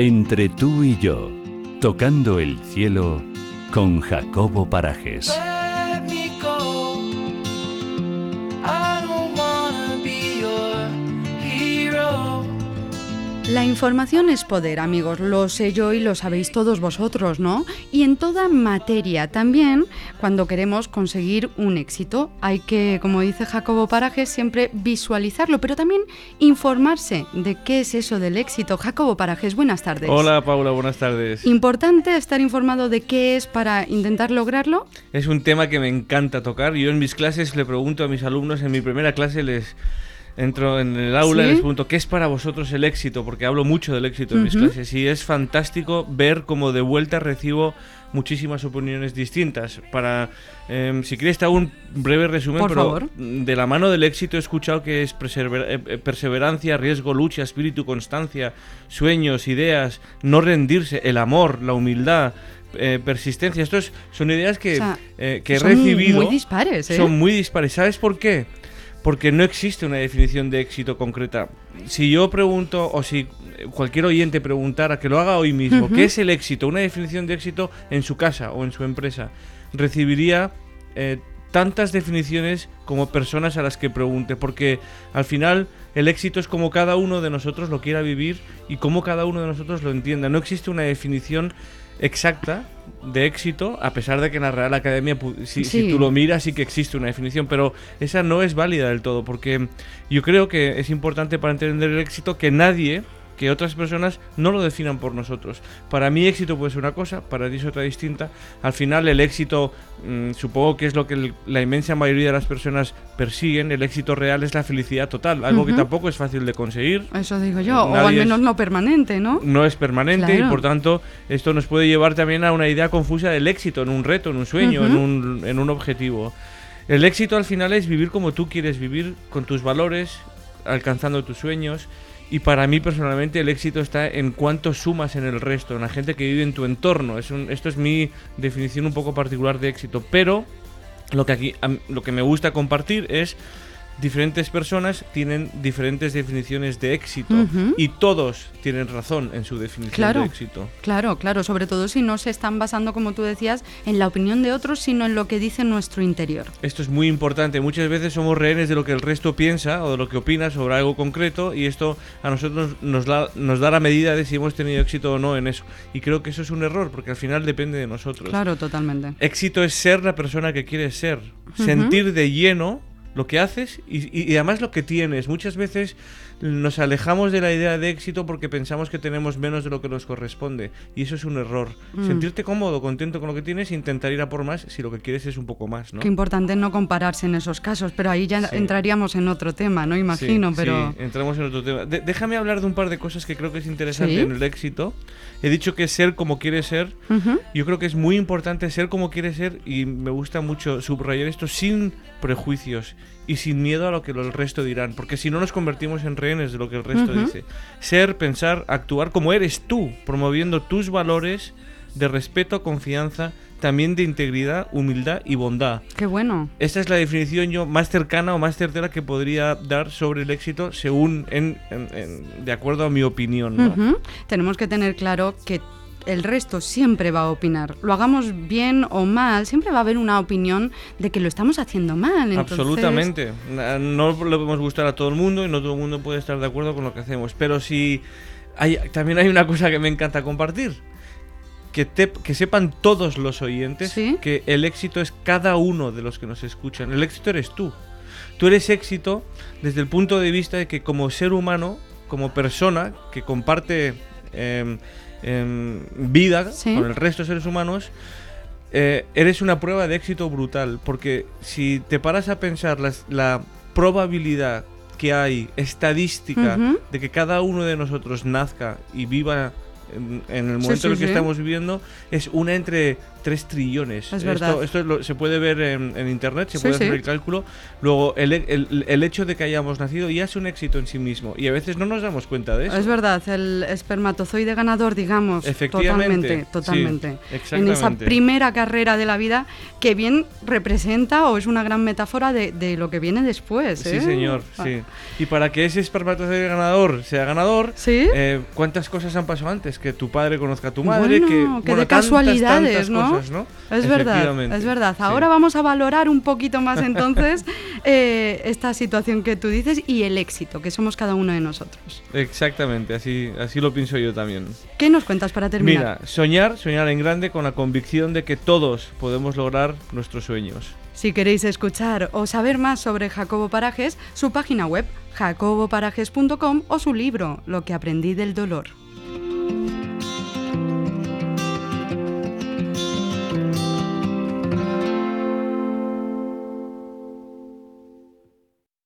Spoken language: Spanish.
Entre tú y yo, tocando el cielo con Jacobo Parajes. La información es poder, amigos, lo sé yo y lo sabéis todos vosotros, ¿no? Y en toda materia, también cuando queremos conseguir un éxito, hay que, como dice Jacobo Parajes, siempre visualizarlo, pero también informarse de qué es eso del éxito. Jacobo Parajes, buenas tardes. Hola Paula, buenas tardes. Importante estar informado de qué es para intentar lograrlo. Es un tema que me encanta tocar. Yo en mis clases le pregunto a mis alumnos, en mi primera clase les entro en el aula y ¿Sí? les pregunto, ¿qué es para vosotros el éxito? Porque hablo mucho del éxito en mis Ujú. clases y es fantástico ver cómo de vuelta recibo muchísimas opiniones distintas. Para, em, si quieres te hago un breve resumen, Por pero favor. de la mano del éxito he escuchado que es eh, eh, perseverancia, riesgo, lucha, espíritu, constancia, sueños, ideas, no rendirse, el amor, la humildad. eh, persistencia, estos son ideas que, O sea, eh, que he son recibido. muy dispares, ¿eh? Son muy dispares. ¿Sabes por qué? Porque no existe una definición de éxito concreta. Si yo pregunto, o si cualquier oyente preguntara, que lo haga hoy mismo. ¿qué es el éxito? Una definición de éxito en su casa o en su empresa. Recibiría eh, tantas definiciones como personas a las que pregunte, porque al final el éxito es como cada uno de nosotros lo quiera vivir y como cada uno de nosotros lo entienda. No existe una definición exacta de éxito, a pesar de que en la Real Academia, si, si tú lo miras, sí que existe una definición, pero esa no es válida del todo, porque yo creo que es importante para entender el éxito que nadie, que otras personas no lo definan por nosotros. Para mí éxito puede ser una cosa, para ti es otra distinta. Al final el éxito, mm, supongo que es lo que el- la inmensa mayoría de las personas persiguen, el éxito real es la felicidad total, algo que tampoco es fácil de conseguir. Eso digo yo, o al es- menos no permanente, ¿no? no es permanente y por tanto esto nos puede llevar también a una idea confusa del éxito, en un reto, en un sueño, en, un, en un objetivo. El éxito al final es vivir como tú quieres vivir, con tus valores, alcanzando tus sueños. Y para mí personalmente el éxito está en cuánto sumas en el resto, en la gente que vive en tu entorno. Es un- esto es mi definición un poco particular de éxito. Pero lo que aquí lo que me gusta compartir es diferentes personas tienen diferentes definiciones de éxito y todos tienen razón en su definición Claro. de éxito. Claro, claro, sobre todo si no se están basando, como tú decías, en la opinión de otros, sino en lo que dice nuestro interior. Esto es muy importante. Muchas veces somos rehenes de lo que el resto piensa o de lo que opina sobre algo concreto y esto a nosotros nos da, nos da la medida de si hemos tenido éxito o no en eso. Y creo que eso es un error porque al final depende de nosotros. Claro, totalmente. Éxito es ser la persona que quieres ser. Sentir de lleno lo que haces y, y- además lo que tienes. Muchas veces nos alejamos de la idea de éxito porque pensamos que tenemos menos de lo que nos corresponde. Y eso es un error. Mm. Sentirte cómodo, contento con lo que tienes e intentar ir a por más si lo que quieres es un poco más, ¿no? Qué importante no compararse en esos casos, pero ahí ya Sí. entraríamos en otro tema, ¿no? Imagino, Sí, pero... sí, entramos en otro tema. De- déjame hablar de un par de cosas que creo que es interesante en el éxito. He dicho que ser como quieres ser. Ujú. Yo creo que es muy importante ser como quieres ser y me gusta mucho subrayar esto sin prejuicios y sin miedo a lo que el resto dirán, porque si no nos convertimos en rehenes de lo que el resto dice. Ser, pensar, actuar como eres tú, promoviendo tus valores de respeto, confianza, también de integridad, humildad y bondad. Qué bueno. Esta es la definición yo más cercana o más certera que podría dar sobre el éxito según en, en- en- de acuerdo a mi opinión. Tenemos que tener claro que el resto siempre va a opinar. Lo hagamos bien o mal, siempre va a haber una opinión de que lo estamos haciendo mal. entonces- Absolutamente. No le podemos gustar a todo el mundo y no todo el mundo puede estar de acuerdo con lo que hacemos. Pero si hay, también hay una cosa que me encanta compartir. Que, te- que sepan todos los oyentes Sí. que el éxito es cada uno de los que nos escuchan. El éxito eres tú. Tú eres éxito desde el punto de vista de que como ser humano, como persona que comparte em, em, vida Sí. con el resto de seres humanos, eh, eres una prueba de éxito brutal. Porque si te paras a pensar las- la probabilidad que hay estadística de que cada uno de nosotros nazca y viva en, en el momento sí, en el que estamos viviendo, es una entre 3 trillones. Es verdad. esto lo- se puede ver en, en internet, se Sí, puede sí. hacer el cálculo. Luego, el, el- el hecho de que hayamos nacido ya es un éxito en sí mismo. Y a veces no nos damos cuenta de eso. Es verdad, el espermatozoide ganador, digamos. Efectivamente, Totalmente, totalmente. sí, en esa exactamente. primera carrera de la vida que bien representa o es una gran metáfora de, de lo que viene después. Sí, ¿eh? señor, Ah. sí. Y para que ese espermatozoide ganador sea ganador, ¿Sí? eh, ¿cuántas cosas han pasado antes? Que tu padre conozca a tu madre, Bueno, que, que bueno, de tantas, casualidades, tantas ¿no? Cosas, ¿no? Es verdad, es verdad. sí. Ahora vamos a valorar un poquito más entonces eh, esta situación que tú dices y el éxito que somos cada uno de nosotros. Exactamente, así, así lo pienso yo también. ¿Qué nos cuentas para terminar? Mira, soñar, soñar en grande con la convicción de que todos podemos lograr nuestros sueños. Si queréis escuchar o saber más sobre Jacobo Parajes, su página web jacoboparajes.com o su libro Lo que aprendí del dolor.